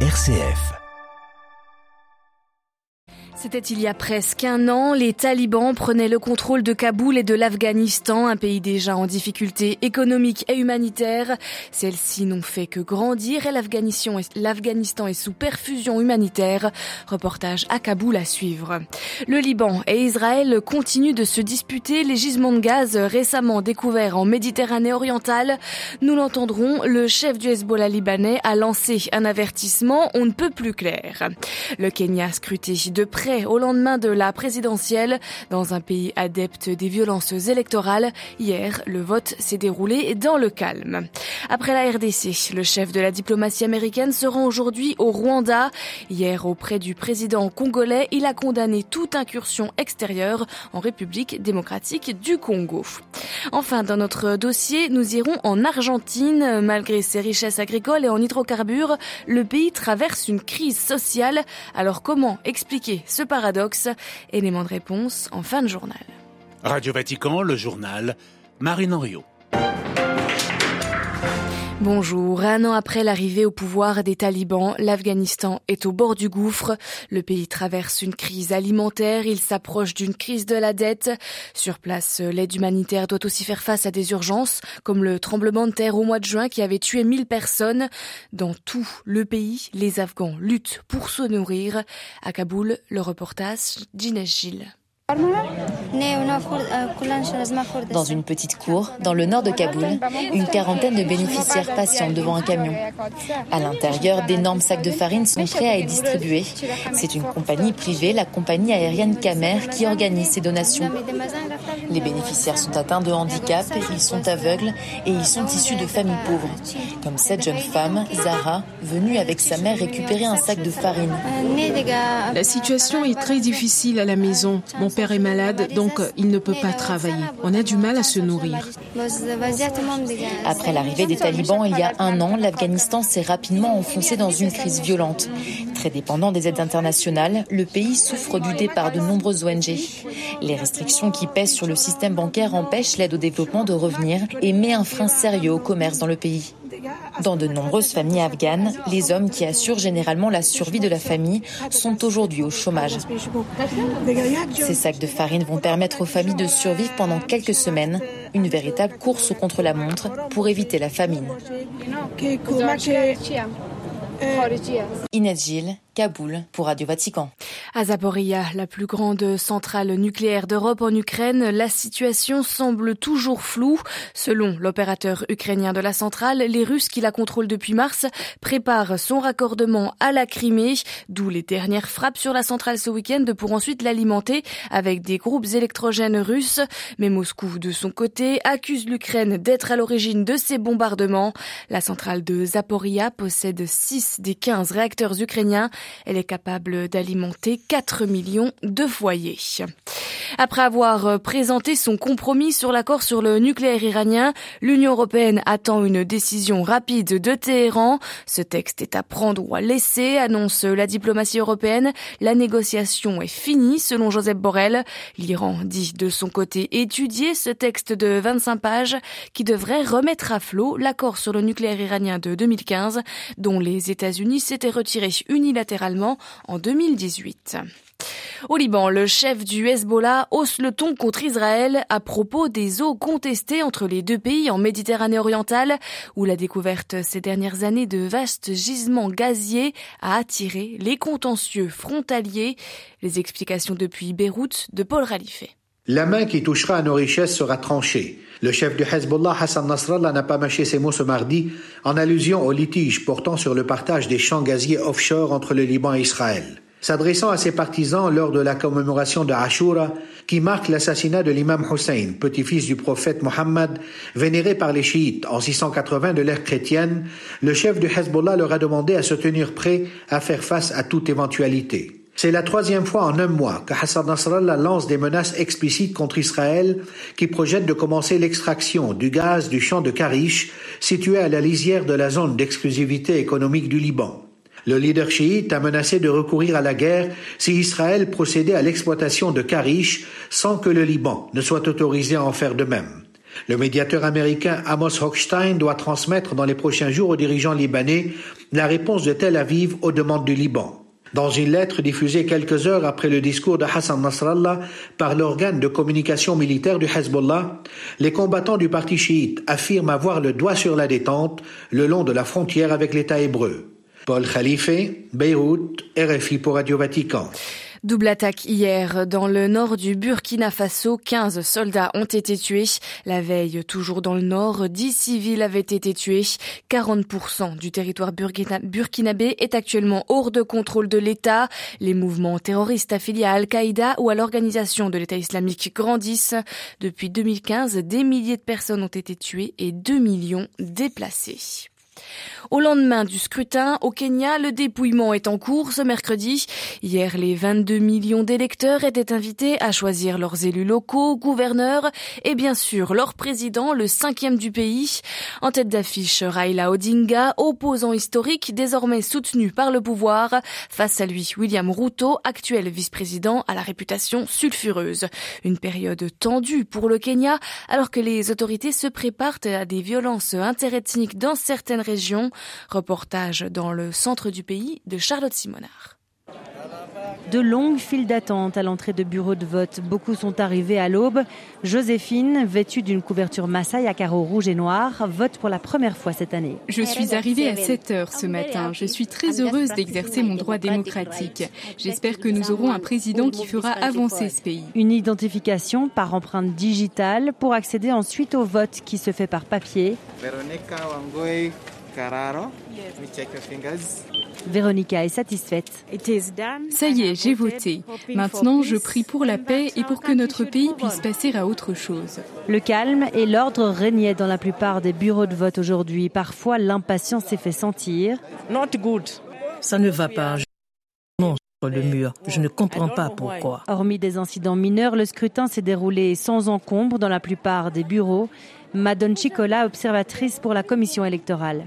RCF. C'était il y a presque un an, les talibans prenaient le contrôle de Kaboul et de l'Afghanistan, un pays déjà en difficulté économique et humanitaire. Celles-ci n'ont fait que grandir et l'Afghanistan est sous perfusion humanitaire. Reportage à Kaboul à suivre. Le Liban et Israël continuent de se disputer les gisements de gaz récemment découverts en Méditerranée orientale. Nous l'entendrons, le chef du Hezbollah libanais a lancé un avertissement on ne peut plus clair. Le Kenya de près au lendemain de la présidentielle. Dans un pays adepte des violences électorales, hier, le vote s'est déroulé dans le calme. Après la RDC, le chef de la diplomatie américaine se rend aujourd'hui au Rwanda. Hier, auprès du président congolais, il a condamné toute incursion extérieure en République démocratique du Congo. Enfin, dans notre dossier, nous irons en Argentine. Malgré ses richesses agricoles et en hydrocarbures, le pays traverse une crise sociale. Alors comment expliquer paradoxe Élément de réponse en fin de journal. Radio Vatican, le journal, Marine Henriot. Bonjour. Un an après l'arrivée au pouvoir des talibans, l'Afghanistan est au bord du gouffre. Le pays traverse une crise alimentaire. Il s'approche d'une crise de la dette. Sur place, l'aide humanitaire doit aussi faire face à des urgences, comme le tremblement de terre au mois de juin qui avait tué 1000 personnes. Dans tout le pays, les Afghans luttent pour se nourrir. À Kaboul, le reportage d'Inès Gilles. Dans une petite cour, dans le nord de Kaboul, une quarantaine de bénéficiaires patientent devant un camion. À l'intérieur, d'énormes sacs de farine sont prêts à être distribués. C'est une compagnie privée, la compagnie aérienne Kamer, qui organise ces donations. Les bénéficiaires sont atteints de handicap, ils sont aveugles et ils sont issus de familles pauvres. Comme cette jeune femme, Zara, venue avec sa mère récupérer un sac de farine. La situation est très difficile à la maison. Mon père est malade, donc il ne peut pas travailler. On a du mal à se nourrir. Après l'arrivée des talibans il y a un an, l'Afghanistan s'est rapidement enfoncé dans une crise violente. Très dépendant des aides internationales, le pays souffre du départ de nombreuses ONG. Les restrictions qui pèsent sur le système bancaire empêchent l'aide au développement de revenir et met un frein sérieux au commerce dans le pays. Dans de nombreuses familles afghanes, les hommes qui assurent généralement la survie de la famille sont aujourd'hui au chômage. Ces sacs de farine vont permettre aux familles de survivre pendant quelques semaines, une véritable course contre la montre pour éviter la famine. Inès Gilles, Kaboul pour Radio Vatican. À Zaporia, la plus grande centrale nucléaire d'Europe en Ukraine, la situation semble toujours floue. Selon l'opérateur ukrainien de la centrale, les Russes qui la contrôlent depuis mars préparent son raccordement à la Crimée, d'où les dernières frappes sur la centrale ce week-end pour ensuite l'alimenter avec des groupes électrogènes russes. Mais Moscou, de son côté, accuse l'Ukraine d'être à l'origine de ces bombardements. La centrale de Zaporia possède 6 des 15 réacteurs ukrainiens elle est capable d'alimenter 4 millions de foyers. Après avoir présenté son compromis sur l'accord sur le nucléaire iranien, l'Union européenne attend une décision rapide de Téhéran. Ce texte est à prendre ou à laisser, annonce la diplomatie européenne. La négociation est finie, selon Joseph Borrell. L'Iran dit de son côté étudier ce texte de 25 pages qui devrait remettre à flot l'accord sur le nucléaire iranien de 2015, dont les États-Unis s'étaient retirés unilatéralement en 2018. Au Liban, le chef du Hezbollah hausse le ton contre Israël à propos des eaux contestées entre les deux pays en Méditerranée orientale, où la découverte ces dernières années de vastes gisements gaziers a attiré les contentieux frontaliers. Les explications depuis Beyrouth de Paul Ralifé. La main qui touchera à nos richesses sera tranchée. Le chef du Hezbollah, Hassan Nasrallah, n'a pas mâché ses mots ce mardi en allusion au litige portant sur le partage des champs gaziers offshore entre le Liban et Israël. S'adressant à ses partisans lors de la commémoration de Ashura, qui marque l'assassinat de l'imam Hussein, petit-fils du prophète Mohammed, vénéré par les chiites en 680 de l'ère chrétienne, le chef du Hezbollah leur a demandé à se tenir prêt à faire face à toute éventualité. C'est la troisième fois en un mois que Hassan Nasrallah lance des menaces explicites contre Israël qui projettent de commencer l'extraction du gaz du champ de Karish, situé à la lisière de la zone d'exclusivité économique du Liban. Le leader chiite a menacé de recourir à la guerre si Israël procédait à l'exploitation de Karish sans que le Liban ne soit autorisé à en faire de même. Le médiateur américain Amos Hochstein doit transmettre dans les prochains jours aux dirigeants libanais la réponse de Tel Aviv aux demandes du Liban. Dans une lettre diffusée quelques heures après le discours de Hassan Nasrallah par l'organe de communication militaire du Hezbollah, les combattants du parti chiite affirment avoir le doigt sur la détente le long de la frontière avec l'État hébreu. Paul Khalife, Beyrouth, RFI pour Radio Vatican. Double attaque hier dans le nord du Burkina Faso. 15 soldats ont été tués. La veille, toujours dans le nord, 10 civils avaient été tués. 40% du territoire burkinabé est actuellement hors de contrôle de l'État. Les mouvements terroristes affiliés à Al-Qaïda ou à l'organisation de l'État islamique grandissent. Depuis 2015, des milliers de personnes ont été tuées et 2 millions déplacées. Au lendemain du scrutin, au Kenya, le dépouillement est en cours ce mercredi. Hier, les 22 millions d'électeurs étaient invités à choisir leurs élus locaux, gouverneurs et bien sûr leur président, le cinquième du pays. En tête d'affiche, Raila Odinga, opposant historique désormais soutenu par le pouvoir. Face à lui, William Ruto, actuel vice-président à la réputation sulfureuse. Une période tendue pour le Kenya alors que les autorités se préparent à des violences interethniques dans certaines régions. Reportage dans le centre du pays de Charlotte Simonard. De longues files d'attente à l'entrée de bureaux de vote. Beaucoup sont arrivés à l'aube. Joséphine, vêtue d'une couverture Maasai à carreaux rouges et noirs, vote pour la première fois cette année. Je suis arrivée à 7 heures ce matin. Je suis très heureuse d'exercer mon droit démocratique. J'espère que nous aurons un président qui fera avancer ce pays. Une identification par empreinte digitale pour accéder ensuite au vote qui se fait par papier. Véronica est satisfaite. Ça y est, j'ai voté. Maintenant, je prie pour la paix et pour que notre pays puisse passer à autre chose. Le calme et l'ordre régnaient dans la plupart des bureaux de vote aujourd'hui. Parfois, l'impatience s'est fait sentir. Ça ne va pas. Non, le mur. Je ne comprends pas pourquoi. Hormis des incidents mineurs, le scrutin s'est déroulé sans encombre dans la plupart des bureaux. Madone Chicola, observatrice pour la commission électorale.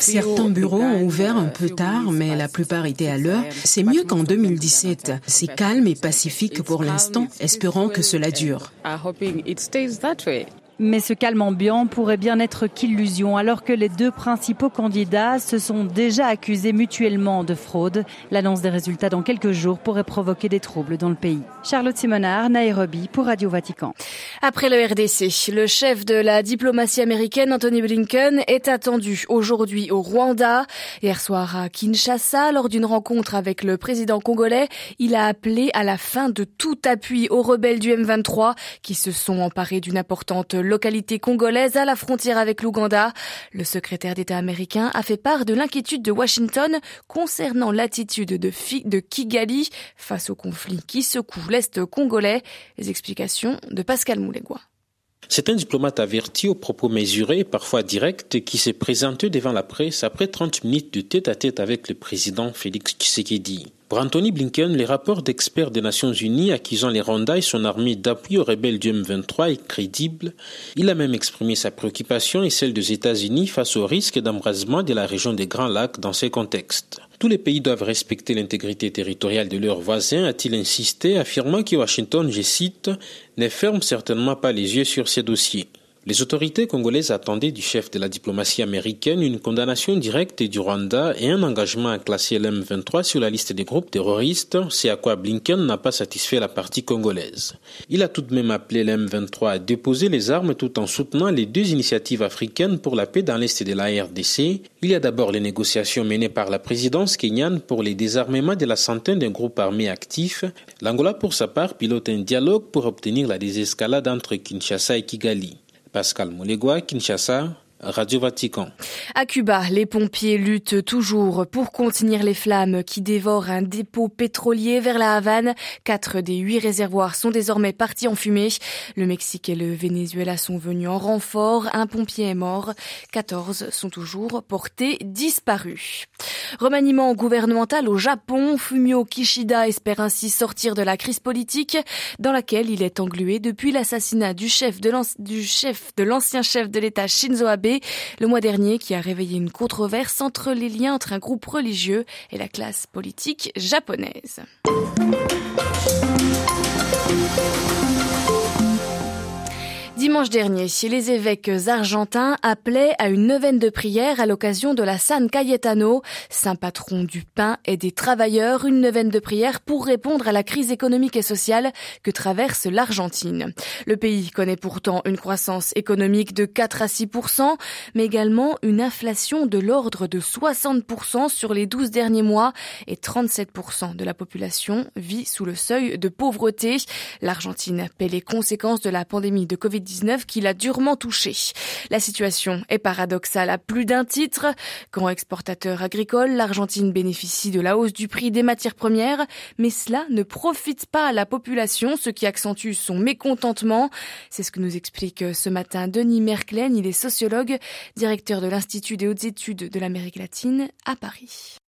Certains bureaux ont ouvert un peu tard, mais la plupart étaient à l'heure. C'est mieux qu'en 2017. C'est calme et pacifique pour l'instant. Espérons que cela dure. Mais ce calme ambiant pourrait bien être qu'illusion alors que les deux principaux candidats se sont déjà accusés mutuellement de fraude. L'annonce des résultats dans quelques jours pourrait provoquer des troubles dans le pays. Charlotte Simonard, Nairobi pour Radio Vatican. Après le RDC, le chef de la diplomatie américaine, Anthony Blinken, est attendu aujourd'hui au Rwanda. Hier soir à Kinshasa, lors d'une rencontre avec le président congolais, il a appelé à la fin de tout appui aux rebelles du M23 qui se sont emparés d'une importante localité congolaise à la frontière avec l'Ouganda. Le secrétaire d'État américain a fait part de l'inquiétude de Washington concernant l'attitude de, Kigali face au conflit qui secoue l'Est congolais. Les explications de Pascal Moulégois. C'est un diplomate averti aux propos mesurés, parfois directs, qui s'est présenté devant la presse après 30 minutes de tête à tête avec le président Félix Tshisekedi. Pour Anthony Blinken, les rapports d'experts des Nations Unies accusant les Rwanda et son armée d'appui aux rebelles du M23 est crédible. Il a même exprimé sa préoccupation et celle des États-Unis face au risque d'embrasement de la région des Grands Lacs dans ces contextes. Tous les pays doivent respecter l'intégrité territoriale de leurs voisins, a-t-il insisté, affirmant que Washington, je cite, ne ferme certainement pas les yeux sur ces dossiers. Les autorités congolaises attendaient du chef de la diplomatie américaine une condamnation directe du Rwanda et un engagement à classer l'M23 sur la liste des groupes terroristes, c'est à quoi Blinken n'a pas satisfait la partie congolaise. Il a tout de même appelé l'M23 à déposer les armes tout en soutenant les deux initiatives africaines pour la paix dans l'est de la RDC. Il y a d'abord les négociations menées par la présidence kenyane pour les désarmements de la centaine de groupes armés actifs. L'Angola, pour sa part, pilote un dialogue pour obtenir la désescalade entre Kinshasa et Kigali. Pascal Moulegua, Kinshasa, Radio Vatican. À Cuba, les pompiers luttent toujours pour contenir les flammes qui dévorent un dépôt pétrolier vers la Havane. Quatre des huit réservoirs sont désormais partis en fumée. Le Mexique et le Venezuela sont venus en renfort. Un pompier est mort. 14 sont toujours portés disparus. Remaniement gouvernemental au Japon. Fumio Kishida espère ainsi sortir de la crise politique dans laquelle il est englué depuis l'assassinat du chef de l'ancien chef de l'État Shinzo Abe le mois dernier qui a réveillé une controverse entre les liens entre un groupe religieux et la classe politique japonaise. Dimanche dernier, les évêques argentins appelaient à une neuvaine de prière à l'occasion de la San Cayetano, saint patron du pain et des travailleurs, une neuvaine de prière pour répondre à la crise économique et sociale que traverse l'Argentine. Le pays connaît pourtant une croissance économique de 4 à 6 mais également une inflation de l'ordre de 60% sur les 12 derniers mois et 37 de la population vit sous le seuil de pauvreté. L'Argentine paie les conséquences de la pandémie de Covid-19 qui l'a durement touchée. La situation est paradoxale à plus d'un titre. Grand exportateur agricole, l'Argentine bénéficie de la hausse du prix des matières premières, mais cela ne profite pas à la population, ce qui accentue son mécontentement. C'est ce que nous explique ce matin Denis Merklen. Il est sociologue, directeur de l'Institut des hautes études de l'Amérique latine à Paris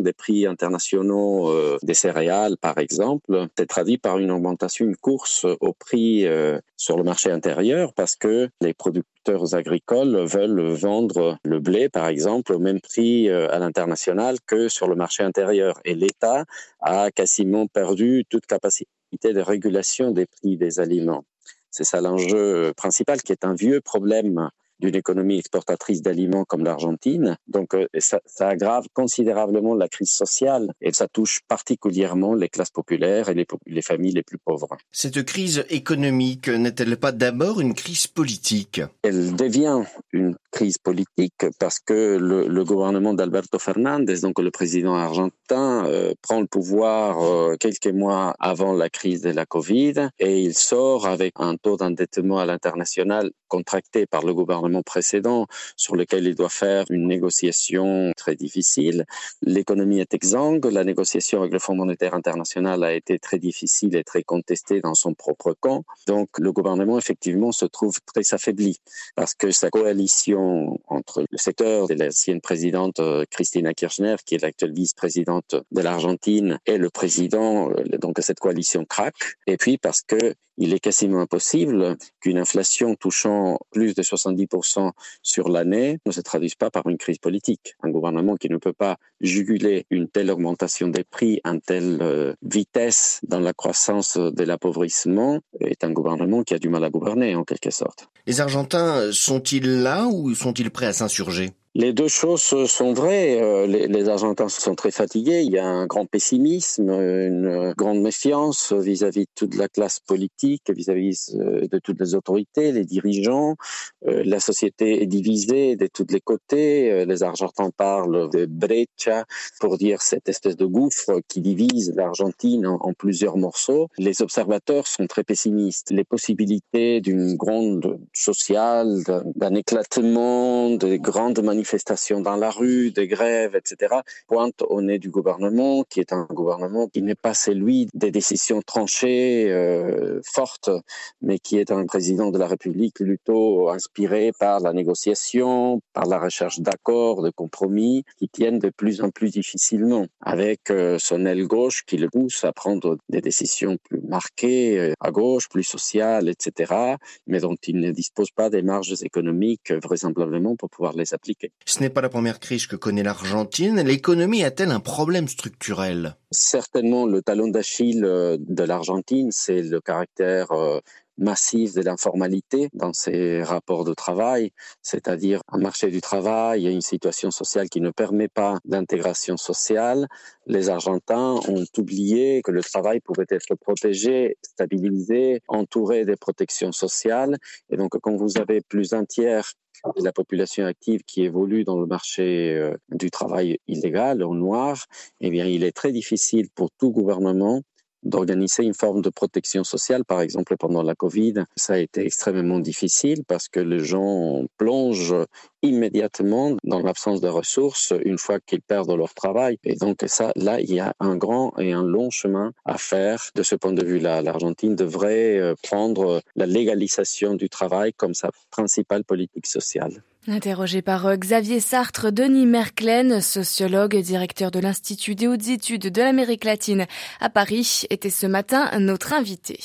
des prix internationaux euh, des céréales, par exemple, c'est traduit par une augmentation, une course au prix euh, sur le marché intérieur parce que les producteurs agricoles veulent vendre le blé, par exemple, au même prix euh, à l'international que sur le marché intérieur. Et l'État a quasiment perdu toute capacité de régulation des prix des aliments. C'est ça l'enjeu principal qui est un vieux problème d'une économie exportatrice d'aliments comme l'Argentine. Donc euh, ça, ça, aggrave considérablement la crise sociale et ça touche particulièrement les classes populaires et les, les familles les plus pauvres. Cette crise économique n'est-elle pas d'abord une crise politique? Elle devient une politique parce que le, le gouvernement d'Alberto Fernandez, donc le président argentin, euh, prend le pouvoir euh, quelques mois avant la crise de la Covid et il sort avec un taux d'endettement à l'international contracté par le gouvernement précédent sur lequel il doit faire une négociation très difficile. L'économie est exsangue, la négociation avec le Fonds monétaire international a été très difficile et très contestée dans son propre camp. Donc le gouvernement effectivement se trouve très affaibli parce que sa coalition entre le secteur de l'ancienne présidente euh, Christina Kirchner, qui est l'actuelle vice-présidente de l'Argentine, et le président, euh, donc cette coalition craque. Et puis parce que il est quasiment impossible qu'une inflation touchant plus de 70% sur l'année ne se traduise pas par une crise politique. Un gouvernement qui ne peut pas juguler une telle augmentation des prix, une telle euh, vitesse dans la croissance de l'appauvrissement est un gouvernement qui a du mal à gouverner en quelque sorte. Les Argentins sont-ils là ou sont-ils prêts à s'insurger? Les deux choses sont vraies. Euh, les, Argentins sont très fatigués. Il y a un grand pessimisme, une grande méfiance vis-à-vis de toute la classe politique, vis-à-vis euh, de toutes les autorités, les dirigeants. Euh, la société est divisée de tous les côtés. Les Argentins parlent de brecha pour dire cette espèce de gouffre qui divise l'Argentine en, en plusieurs morceaux. Les observateurs sont très pessimistes. Les possibilités d'une grande sociale, d'un éclatement, de grandes manifestations manifestations dans la rue, des grèves, etc., pointe au nez du gouvernement, qui est un gouvernement qui n'est pas celui des décisions tranchées, euh, fortes, mais qui est un président de la République plutôt inspiré par la négociation, par la recherche d'accords, de compromis, qui tiennent de plus en plus difficilement, avec euh, son aile gauche qui le pousse à prendre des décisions plus marquées euh, à gauche, plus sociales, etc., mais dont il ne dispose pas des marges économiques vraisemblablement pour pouvoir les appliquer. Ce n'est pas la première crise que connaît l'Argentine. L'économie a-t-elle un problème structurel? Certainement, le talon d'Achille euh, de l'Argentine, c'est le caractère massif de l'informalité dans ses rapports de travail, c'est-à-dire un marché du travail une situation sociale qui ne permet pas d'intégration sociale. Les Argentins ont oublié que le travail pouvait être protégé, stabilisé, entouré des protections sociales. Et donc, quand vous avez plus d'un tiers la population active qui évolue dans le marché euh, du travail illégal, au noir, eh bien, il est très difficile pour tout gouvernement d'organiser une forme de protection sociale. Par exemple, pendant la Covid, ça a été extrêmement difficile parce que les gens plongent immédiatement dans l'absence de ressources une fois qu'ils perdent leur travail. Et donc ça, là, il y a un grand et un long chemin à faire. De ce point de vue-là, l'Argentine devrait euh, prendre la légalisation du travail comme sa principale politique sociale. Interrogé par euh, Xavier Sartre, Denis Merklen, sociologue et directeur de l'Institut des hautes études de l'Amérique latine à Paris, était ce matin notre invité.